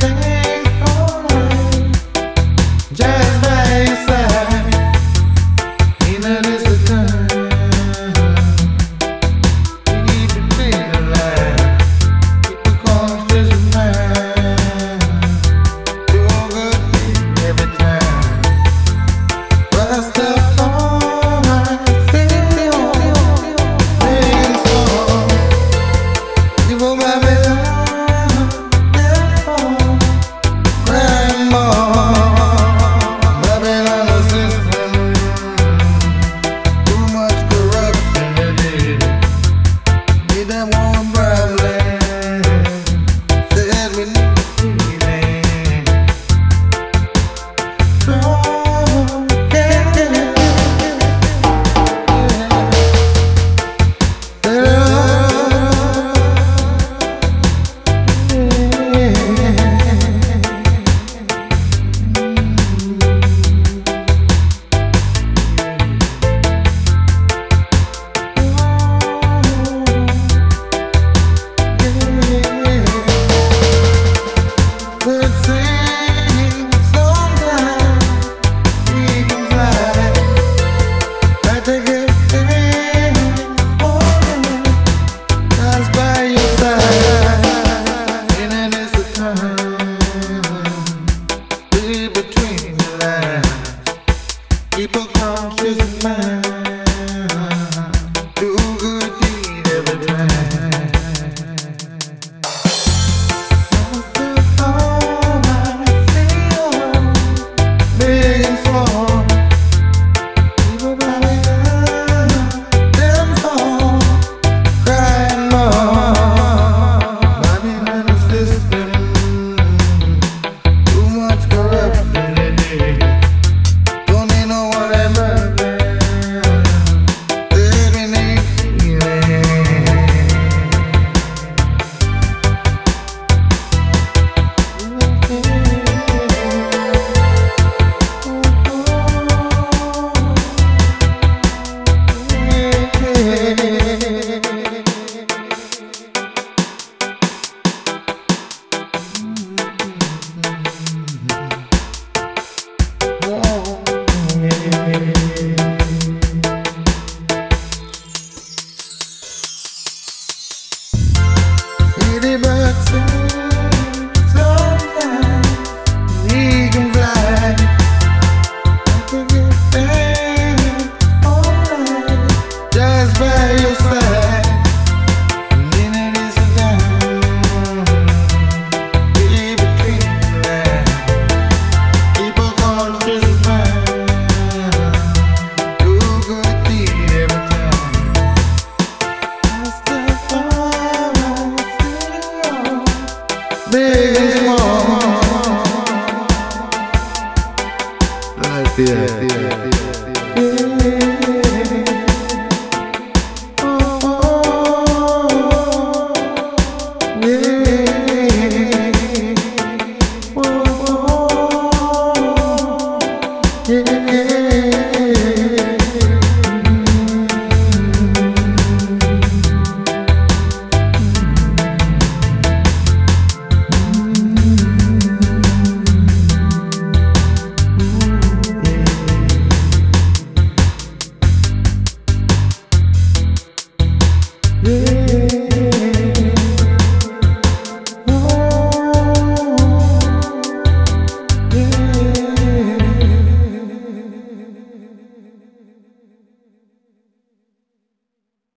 fast. keep a conscious mind. divertida.